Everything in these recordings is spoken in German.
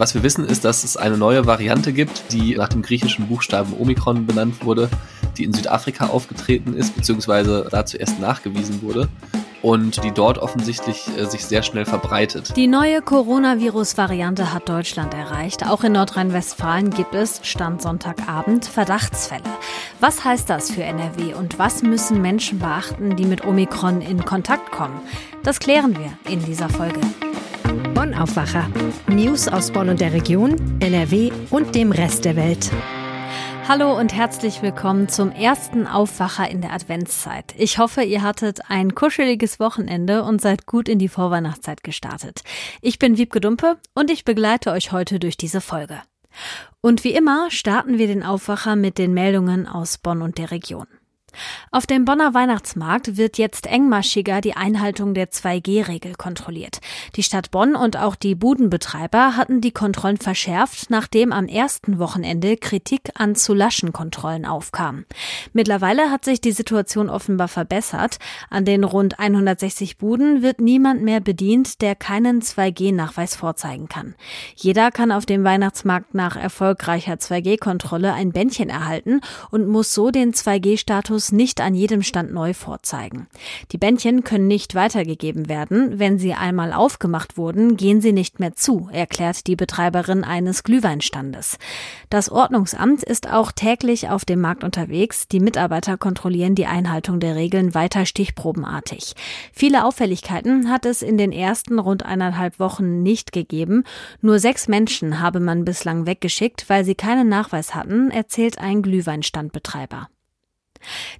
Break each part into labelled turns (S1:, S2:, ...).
S1: Was wir wissen ist, dass es eine neue Variante gibt, die nach dem griechischen Buchstaben Omikron benannt wurde, die in Südafrika aufgetreten ist, beziehungsweise da zuerst nachgewiesen wurde und die dort offensichtlich äh, sich sehr schnell verbreitet.
S2: Die neue Coronavirus-Variante hat Deutschland erreicht. Auch in Nordrhein-Westfalen gibt es, Stand Sonntagabend, Verdachtsfälle. Was heißt das für NRW und was müssen Menschen beachten, die mit Omikron in Kontakt kommen? Das klären wir in dieser Folge.
S3: Bonn Aufwacher. News aus Bonn und der Region, NRW und dem Rest der Welt.
S2: Hallo und herzlich willkommen zum ersten Aufwacher in der Adventszeit. Ich hoffe, ihr hattet ein kuscheliges Wochenende und seid gut in die Vorweihnachtszeit gestartet. Ich bin Wiebke Dumpe und ich begleite euch heute durch diese Folge. Und wie immer starten wir den Aufwacher mit den Meldungen aus Bonn und der Region. Auf dem Bonner Weihnachtsmarkt wird jetzt engmaschiger die Einhaltung der 2G-Regel kontrolliert. Die Stadt Bonn und auch die Budenbetreiber hatten die Kontrollen verschärft, nachdem am ersten Wochenende Kritik an zu laschen Kontrollen aufkam. Mittlerweile hat sich die Situation offenbar verbessert. An den rund 160 Buden wird niemand mehr bedient, der keinen 2G-Nachweis vorzeigen kann. Jeder kann auf dem Weihnachtsmarkt nach erfolgreicher 2G-Kontrolle ein Bändchen erhalten und muss so den 2G-Status Autos nicht an jedem Stand neu vorzeigen. Die Bändchen können nicht weitergegeben werden. Wenn sie einmal aufgemacht wurden, gehen sie nicht mehr zu, erklärt die Betreiberin eines Glühweinstandes. Das Ordnungsamt ist auch täglich auf dem Markt unterwegs. Die Mitarbeiter kontrollieren die Einhaltung der Regeln weiter stichprobenartig. Viele Auffälligkeiten hat es in den ersten rund eineinhalb Wochen nicht gegeben. Nur sechs Menschen habe man bislang weggeschickt, weil sie keinen Nachweis hatten, erzählt ein Glühweinstandbetreiber.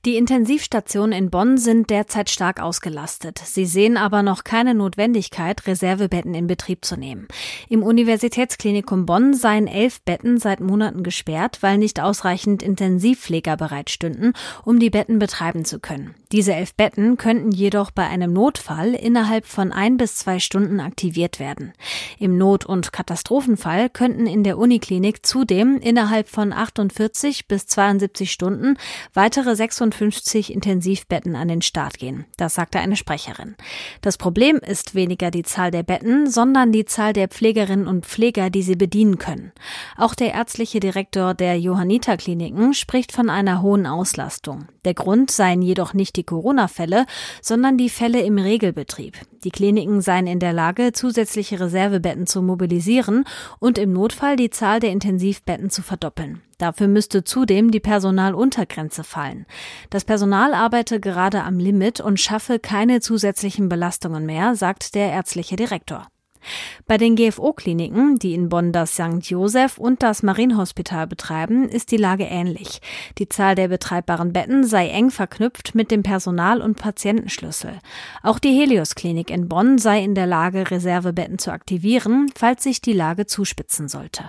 S2: Die Intensivstationen in Bonn sind derzeit stark ausgelastet. Sie sehen aber noch keine Notwendigkeit, Reservebetten in Betrieb zu nehmen. Im Universitätsklinikum Bonn seien elf Betten seit Monaten gesperrt, weil nicht ausreichend Intensivpfleger bereitstünden, um die Betten betreiben zu können. Diese elf Betten könnten jedoch bei einem Notfall innerhalb von ein bis zwei Stunden aktiviert werden. Im Not- und Katastrophenfall könnten in der Uniklinik zudem innerhalb von 48 bis 72 Stunden weitere weitere 56 Intensivbetten an den Start gehen. Das sagte eine Sprecherin. Das Problem ist weniger die Zahl der Betten, sondern die Zahl der Pflegerinnen und Pfleger, die sie bedienen können. Auch der ärztliche Direktor der Johanniter Kliniken spricht von einer hohen Auslastung. Der Grund seien jedoch nicht die Corona-Fälle, sondern die Fälle im Regelbetrieb. Die Kliniken seien in der Lage, zusätzliche Reservebetten zu mobilisieren und im Notfall die Zahl der Intensivbetten zu verdoppeln. Dafür müsste zudem die Personaluntergrenze fallen. Das Personal arbeite gerade am Limit und schaffe keine zusätzlichen Belastungen mehr, sagt der ärztliche Direktor. Bei den GFO-Kliniken, die in Bonn das St. Joseph und das Marienhospital betreiben, ist die Lage ähnlich. Die Zahl der betreibbaren Betten sei eng verknüpft mit dem Personal- und Patientenschlüssel. Auch die Helios-Klinik in Bonn sei in der Lage, Reservebetten zu aktivieren, falls sich die Lage zuspitzen sollte.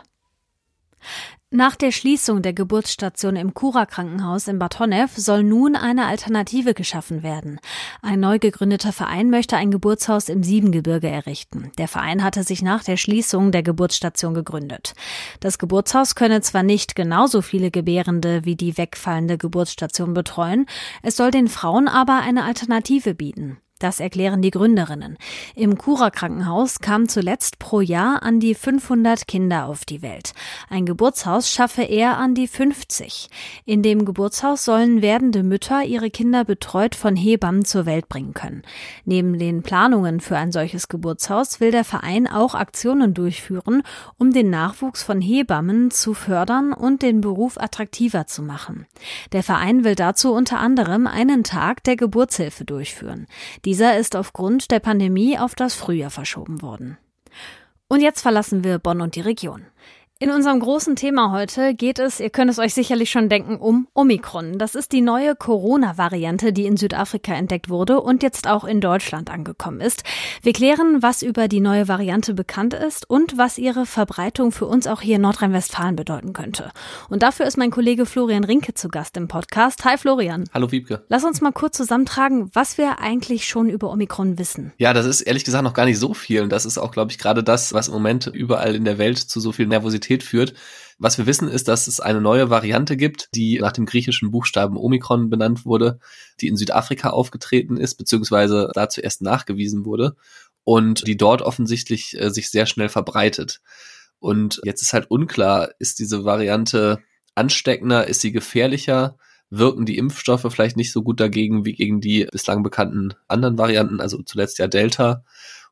S2: Nach der Schließung der Geburtsstation im Kura Krankenhaus in Bad Honnef soll nun eine Alternative geschaffen werden. Ein neu gegründeter Verein möchte ein Geburtshaus im Siebengebirge errichten. Der Verein hatte sich nach der Schließung der Geburtsstation gegründet. Das Geburtshaus könne zwar nicht genauso viele Gebärende wie die wegfallende Geburtsstation betreuen, es soll den Frauen aber eine Alternative bieten. Das erklären die Gründerinnen. Im Kura Krankenhaus kamen zuletzt pro Jahr an die 500 Kinder auf die Welt. Ein Geburtshaus schaffe eher an die 50. In dem Geburtshaus sollen werdende Mütter ihre Kinder betreut von Hebammen zur Welt bringen können. Neben den Planungen für ein solches Geburtshaus will der Verein auch Aktionen durchführen, um den Nachwuchs von Hebammen zu fördern und den Beruf attraktiver zu machen. Der Verein will dazu unter anderem einen Tag der Geburtshilfe durchführen. Die dieser ist aufgrund der Pandemie auf das Frühjahr verschoben worden. Und jetzt verlassen wir Bonn und die Region. In unserem großen Thema heute geht es, ihr könnt es euch sicherlich schon denken, um Omikron. Das ist die neue Corona-Variante, die in Südafrika entdeckt wurde und jetzt auch in Deutschland angekommen ist. Wir klären, was über die neue Variante bekannt ist und was ihre Verbreitung für uns auch hier in Nordrhein-Westfalen bedeuten könnte. Und dafür ist mein Kollege Florian Rinke zu Gast im Podcast. Hi Florian.
S1: Hallo Wiebke.
S2: Lass uns mal kurz zusammentragen, was wir eigentlich schon über Omikron wissen.
S1: Ja, das ist ehrlich gesagt noch gar nicht so viel. Und das ist auch, glaube ich, gerade das, was im Moment überall in der Welt zu so viel Nervosität Komplexität führt. Was wir wissen, ist, dass es eine neue Variante gibt, die nach dem griechischen Buchstaben Omikron benannt wurde, die in Südafrika aufgetreten ist, beziehungsweise da zuerst nachgewiesen wurde und die dort offensichtlich äh, sich sehr schnell verbreitet. Und jetzt ist halt unklar, ist diese Variante ansteckender, ist sie gefährlicher? Wirken die Impfstoffe vielleicht nicht so gut dagegen wie gegen die bislang bekannten anderen Varianten, also zuletzt ja Delta?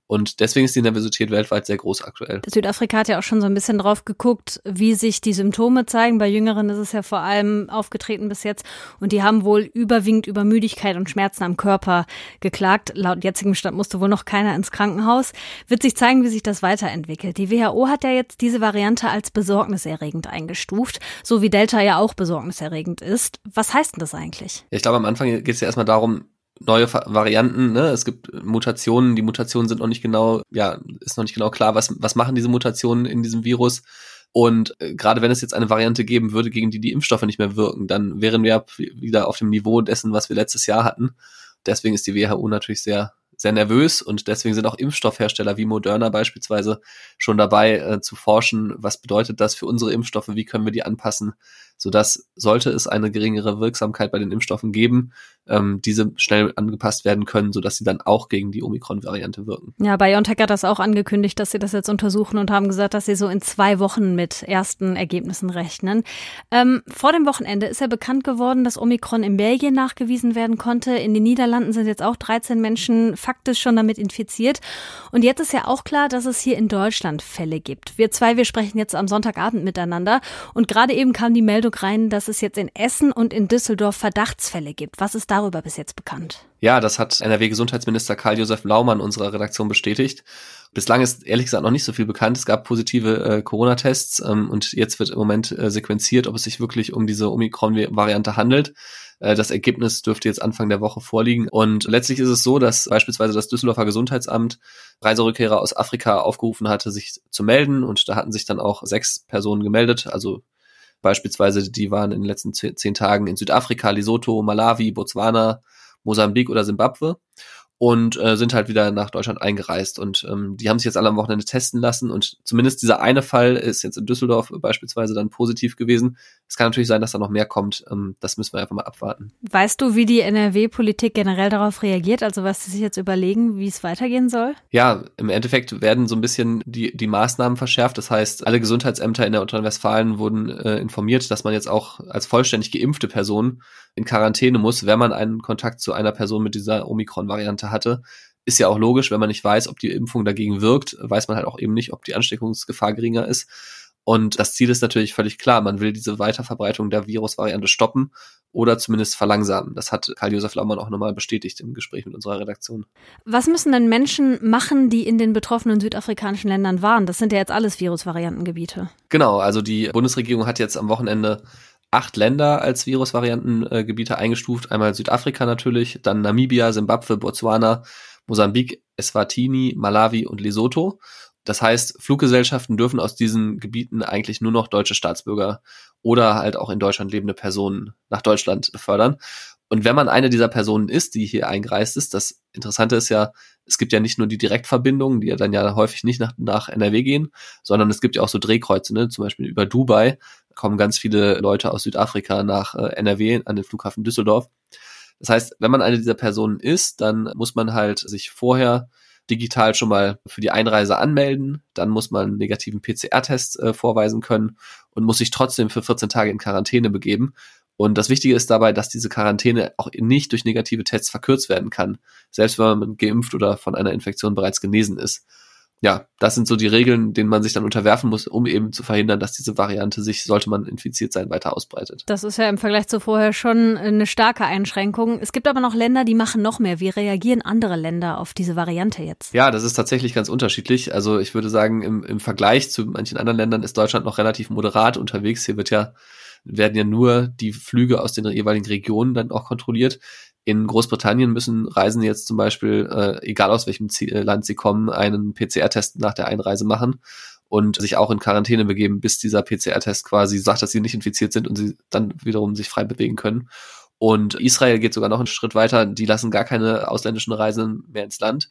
S1: Und deswegen ist die Nervosität weltweit sehr groß aktuell.
S2: Südafrika hat ja auch schon so ein bisschen drauf geguckt, wie sich die Symptome zeigen. Bei Jüngeren ist es ja vor allem aufgetreten bis jetzt. Und die haben wohl überwiegend über Müdigkeit und Schmerzen am Körper geklagt. Laut jetzigem Stand musste wohl noch keiner ins Krankenhaus. Wird sich zeigen, wie sich das weiterentwickelt. Die WHO hat ja jetzt diese Variante als besorgniserregend eingestuft, so wie Delta ja auch besorgniserregend ist. Was heißt denn das eigentlich?
S1: Ich glaube, am Anfang geht es ja erstmal darum, neue Varianten, ne? Es gibt Mutationen, die Mutationen sind noch nicht genau, ja, ist noch nicht genau klar, was, was machen diese Mutationen in diesem Virus. Und äh, gerade wenn es jetzt eine Variante geben würde, gegen die die Impfstoffe nicht mehr wirken, dann wären wir wieder auf dem Niveau dessen, was wir letztes Jahr hatten. Deswegen ist die WHO natürlich sehr sehr nervös und deswegen sind auch Impfstoffhersteller wie Moderna beispielsweise schon dabei äh, zu forschen, was bedeutet das für unsere Impfstoffe, wie können wir die anpassen, sodass sollte es eine geringere Wirksamkeit bei den Impfstoffen geben, ähm, diese schnell angepasst werden können, sodass sie dann auch gegen die Omikron-Variante wirken.
S2: Ja, BioNTech hat das auch angekündigt, dass sie das jetzt untersuchen und haben gesagt, dass sie so in zwei Wochen mit ersten Ergebnissen rechnen. Ähm, vor dem Wochenende ist ja bekannt geworden, dass Omikron in Belgien nachgewiesen werden konnte. In den Niederlanden sind jetzt auch 13 Menschen faktisch schon damit infiziert. Und jetzt ist ja auch klar, dass es hier in Deutschland Fälle gibt. Wir zwei, wir sprechen jetzt am Sonntagabend miteinander. Und gerade eben kam die Meldung rein, dass es jetzt in Essen und in Düsseldorf Verdachtsfälle gibt. Was ist darüber bis jetzt bekannt?
S1: Ja, das hat NRW-Gesundheitsminister Karl-Josef Laumann unserer Redaktion bestätigt. Bislang ist ehrlich gesagt noch nicht so viel bekannt. Es gab positive äh, Corona-Tests ähm, und jetzt wird im Moment äh, sequenziert, ob es sich wirklich um diese Omikron-Variante handelt. Äh, das Ergebnis dürfte jetzt Anfang der Woche vorliegen. Und letztlich ist es so, dass beispielsweise das Düsseldorfer Gesundheitsamt Reiserückkehrer aus Afrika aufgerufen hatte, sich zu melden. Und da hatten sich dann auch sechs Personen gemeldet. Also beispielsweise, die waren in den letzten zehn Tagen in Südafrika, Lesotho, Malawi, Botswana, Mosambik oder Simbabwe und äh, sind halt wieder nach Deutschland eingereist. Und ähm, die haben sich jetzt alle am Wochenende testen lassen und zumindest dieser eine Fall ist jetzt in Düsseldorf beispielsweise dann positiv gewesen. Es kann natürlich sein, dass da noch mehr kommt. Ähm, das müssen wir einfach mal abwarten.
S2: Weißt du, wie die NRW-Politik generell darauf reagiert? Also was sie sich jetzt überlegen, wie es weitergehen soll?
S1: Ja, im Endeffekt werden so ein bisschen die, die Maßnahmen verschärft. Das heißt, alle Gesundheitsämter in der Nordrhein-Westfalen wurden äh, informiert, dass man jetzt auch als vollständig geimpfte Person in Quarantäne muss, wenn man einen Kontakt zu einer Person mit dieser Omikron-Variante hatte. Ist ja auch logisch, wenn man nicht weiß, ob die Impfung dagegen wirkt, weiß man halt auch eben nicht, ob die Ansteckungsgefahr geringer ist. Und das Ziel ist natürlich völlig klar. Man will diese Weiterverbreitung der Virusvariante stoppen oder zumindest verlangsamen. Das hat Karl-Josef Laumann auch nochmal bestätigt im Gespräch mit unserer Redaktion.
S2: Was müssen denn Menschen machen, die in den betroffenen südafrikanischen Ländern waren? Das sind ja jetzt alles Virusvariantengebiete.
S1: Genau, also die Bundesregierung hat jetzt am Wochenende acht Länder als Virusvariantengebiete eingestuft. Einmal Südafrika natürlich, dann Namibia, Simbabwe, Botswana, Mosambik, Eswatini, Malawi und Lesotho. Das heißt, Fluggesellschaften dürfen aus diesen Gebieten eigentlich nur noch deutsche Staatsbürger oder halt auch in Deutschland lebende Personen nach Deutschland fördern. Und wenn man eine dieser Personen ist, die hier eingereist ist, das Interessante ist ja, es gibt ja nicht nur die Direktverbindungen, die ja dann ja häufig nicht nach, nach NRW gehen, sondern es gibt ja auch so Drehkreuze, ne? zum Beispiel über Dubai kommen ganz viele Leute aus Südafrika nach äh, NRW an den Flughafen Düsseldorf. Das heißt, wenn man eine dieser Personen ist, dann muss man halt sich vorher digital schon mal für die Einreise anmelden. Dann muss man einen negativen PCR-Test äh, vorweisen können und muss sich trotzdem für 14 Tage in Quarantäne begeben. Und das Wichtige ist dabei, dass diese Quarantäne auch nicht durch negative Tests verkürzt werden kann, selbst wenn man geimpft oder von einer Infektion bereits genesen ist ja, das sind so die Regeln, denen man sich dann unterwerfen muss, um eben zu verhindern, dass diese Variante sich, sollte man infiziert sein, weiter ausbreitet.
S2: Das ist ja im Vergleich zu vorher schon eine starke Einschränkung. Es gibt aber noch Länder, die machen noch mehr. Wie reagieren andere Länder auf diese Variante jetzt?
S1: Ja, das ist tatsächlich ganz unterschiedlich. Also ich würde sagen, im, im Vergleich zu manchen anderen Ländern ist Deutschland noch relativ moderat unterwegs. Hier wird ja werden ja nur die Flüge aus den jeweiligen Regionen dann auch kontrolliert. In Großbritannien müssen Reisende jetzt zum Beispiel, äh, egal aus welchem Ziel, äh, Land sie kommen, einen PCR-Test nach der Einreise machen und sich auch in Quarantäne begeben, bis dieser PCR-Test quasi sagt, dass sie nicht infiziert sind und sie dann wiederum sich frei bewegen können. Und Israel geht sogar noch einen Schritt weiter. Die lassen gar keine ausländischen Reisenden mehr ins Land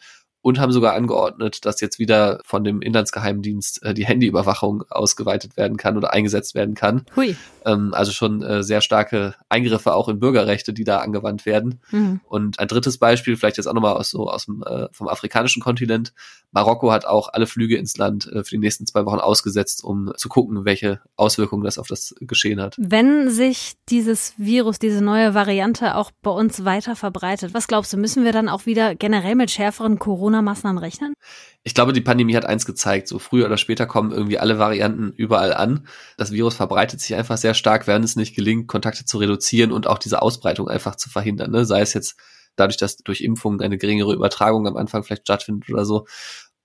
S1: und haben sogar angeordnet, dass jetzt wieder von dem Inlandsgeheimdienst äh, die Handyüberwachung ausgeweitet werden kann oder eingesetzt werden kann. Hui. Ähm, also schon äh, sehr starke Eingriffe auch in Bürgerrechte, die da angewandt werden. Mhm. Und ein drittes Beispiel, vielleicht jetzt auch nochmal aus so aus dem äh, vom afrikanischen Kontinent. Marokko hat auch alle Flüge ins Land äh, für die nächsten zwei Wochen ausgesetzt, um zu gucken, welche Auswirkungen das auf das Geschehen hat.
S2: Wenn sich dieses Virus, diese neue Variante auch bei uns weiter verbreitet, was glaubst du, müssen wir dann auch wieder generell mit schärferen Corona-Maßnahmen rechnen?
S1: Ich glaube, die Pandemie hat eins gezeigt, so früher oder später kommen irgendwie alle Varianten überall an. Das Virus verbreitet sich einfach sehr stark, während es nicht gelingt, Kontakte zu reduzieren und auch diese Ausbreitung einfach zu verhindern. Ne? Sei es jetzt dadurch, dass durch Impfungen eine geringere Übertragung am Anfang vielleicht stattfindet oder so.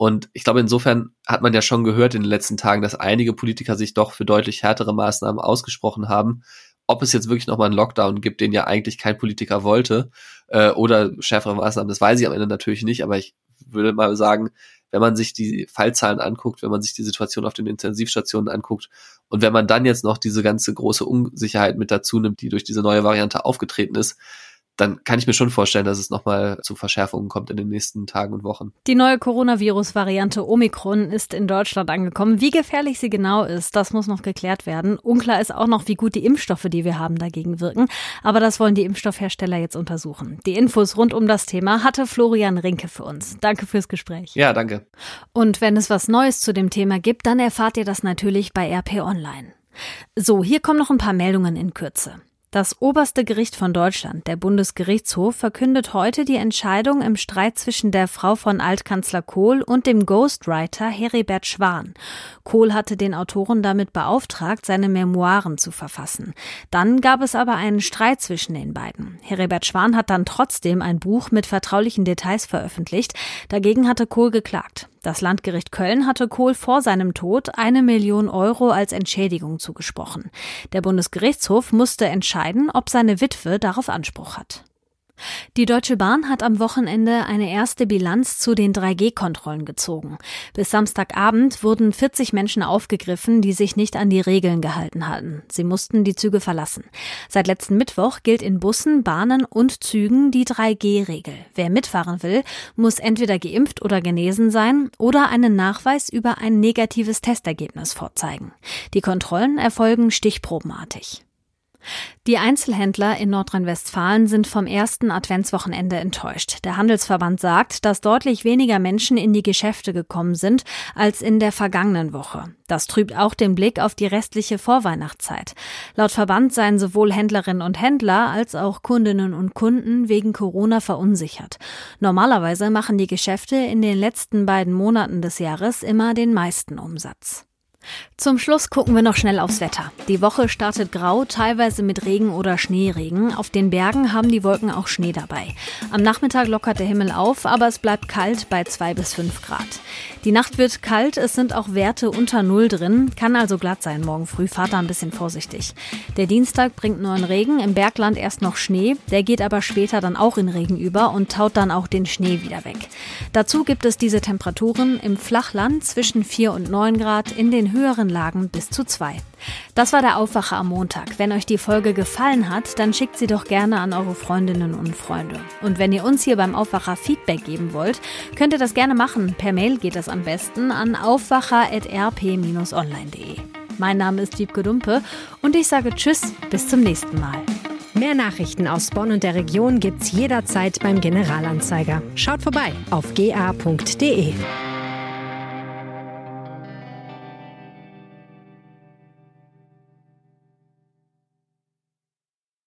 S1: Und ich glaube, insofern hat man ja schon gehört in den letzten Tagen, dass einige Politiker sich doch für deutlich härtere Maßnahmen ausgesprochen haben. Ob es jetzt wirklich nochmal einen Lockdown gibt, den ja eigentlich kein Politiker wollte, äh, oder schärfere Maßnahmen, das weiß ich am Ende natürlich nicht, aber ich würde mal sagen, wenn man sich die Fallzahlen anguckt, wenn man sich die Situation auf den Intensivstationen anguckt und wenn man dann jetzt noch diese ganze große Unsicherheit mit dazu nimmt, die durch diese neue Variante aufgetreten ist, dann kann ich mir schon vorstellen, dass es nochmal zu Verschärfungen kommt in den nächsten Tagen und Wochen.
S2: Die neue Coronavirus-Variante Omikron ist in Deutschland angekommen. Wie gefährlich sie genau ist, das muss noch geklärt werden. Unklar ist auch noch, wie gut die Impfstoffe, die wir haben, dagegen wirken. Aber das wollen die Impfstoffhersteller jetzt untersuchen. Die Infos rund um das Thema hatte Florian Rinke für uns. Danke fürs Gespräch.
S1: Ja, danke.
S2: Und wenn es was Neues zu dem Thema gibt, dann erfahrt ihr das natürlich bei RP Online. So, hier kommen noch ein paar Meldungen in Kürze. Das oberste Gericht von Deutschland, der Bundesgerichtshof, verkündet heute die Entscheidung im Streit zwischen der Frau von Altkanzler Kohl und dem Ghostwriter Heribert Schwan. Kohl hatte den Autoren damit beauftragt, seine Memoiren zu verfassen. Dann gab es aber einen Streit zwischen den beiden. Heribert Schwan hat dann trotzdem ein Buch mit vertraulichen Details veröffentlicht. Dagegen hatte Kohl geklagt. Das Landgericht Köln hatte Kohl vor seinem Tod eine Million Euro als Entschädigung zugesprochen. Der Bundesgerichtshof musste entscheiden, ob seine Witwe darauf Anspruch hat. Die Deutsche Bahn hat am Wochenende eine erste Bilanz zu den 3G-Kontrollen gezogen. Bis Samstagabend wurden 40 Menschen aufgegriffen, die sich nicht an die Regeln gehalten hatten. Sie mussten die Züge verlassen. Seit letzten Mittwoch gilt in Bussen, Bahnen und Zügen die 3G-Regel. Wer mitfahren will, muss entweder geimpft oder genesen sein oder einen Nachweis über ein negatives Testergebnis vorzeigen. Die Kontrollen erfolgen stichprobenartig. Die Einzelhändler in Nordrhein-Westfalen sind vom ersten Adventswochenende enttäuscht. Der Handelsverband sagt, dass deutlich weniger Menschen in die Geschäfte gekommen sind als in der vergangenen Woche. Das trübt auch den Blick auf die restliche Vorweihnachtszeit. Laut Verband seien sowohl Händlerinnen und Händler als auch Kundinnen und Kunden wegen Corona verunsichert. Normalerweise machen die Geschäfte in den letzten beiden Monaten des Jahres immer den meisten Umsatz. Zum Schluss gucken wir noch schnell aufs Wetter. Die Woche startet grau, teilweise mit Regen oder Schneeregen. Auf den Bergen haben die Wolken auch Schnee dabei. Am Nachmittag lockert der Himmel auf, aber es bleibt kalt bei zwei bis fünf Grad. Die Nacht wird kalt, es sind auch Werte unter Null drin, kann also glatt sein morgen früh. Fahrt da ein bisschen vorsichtig. Der Dienstag bringt nur einen Regen, im Bergland erst noch Schnee, der geht aber später dann auch in Regen über und taut dann auch den Schnee wieder weg. Dazu gibt es diese Temperaturen im Flachland zwischen 4 und 9 Grad, in den höheren Lagen bis zu 2. Das war der Aufwacher am Montag. Wenn euch die Folge gefallen hat, dann schickt sie doch gerne an eure Freundinnen und Freunde. Und wenn ihr uns hier beim Aufwacher Feedback geben wollt, könnt ihr das gerne machen. Per Mail geht das am besten an aufwacher.rp-online.de. Mein Name ist Wiebke Dumpe und ich sage Tschüss, bis zum nächsten Mal.
S3: Mehr Nachrichten aus Bonn und der Region gibt's jederzeit beim Generalanzeiger. Schaut vorbei auf ga.de.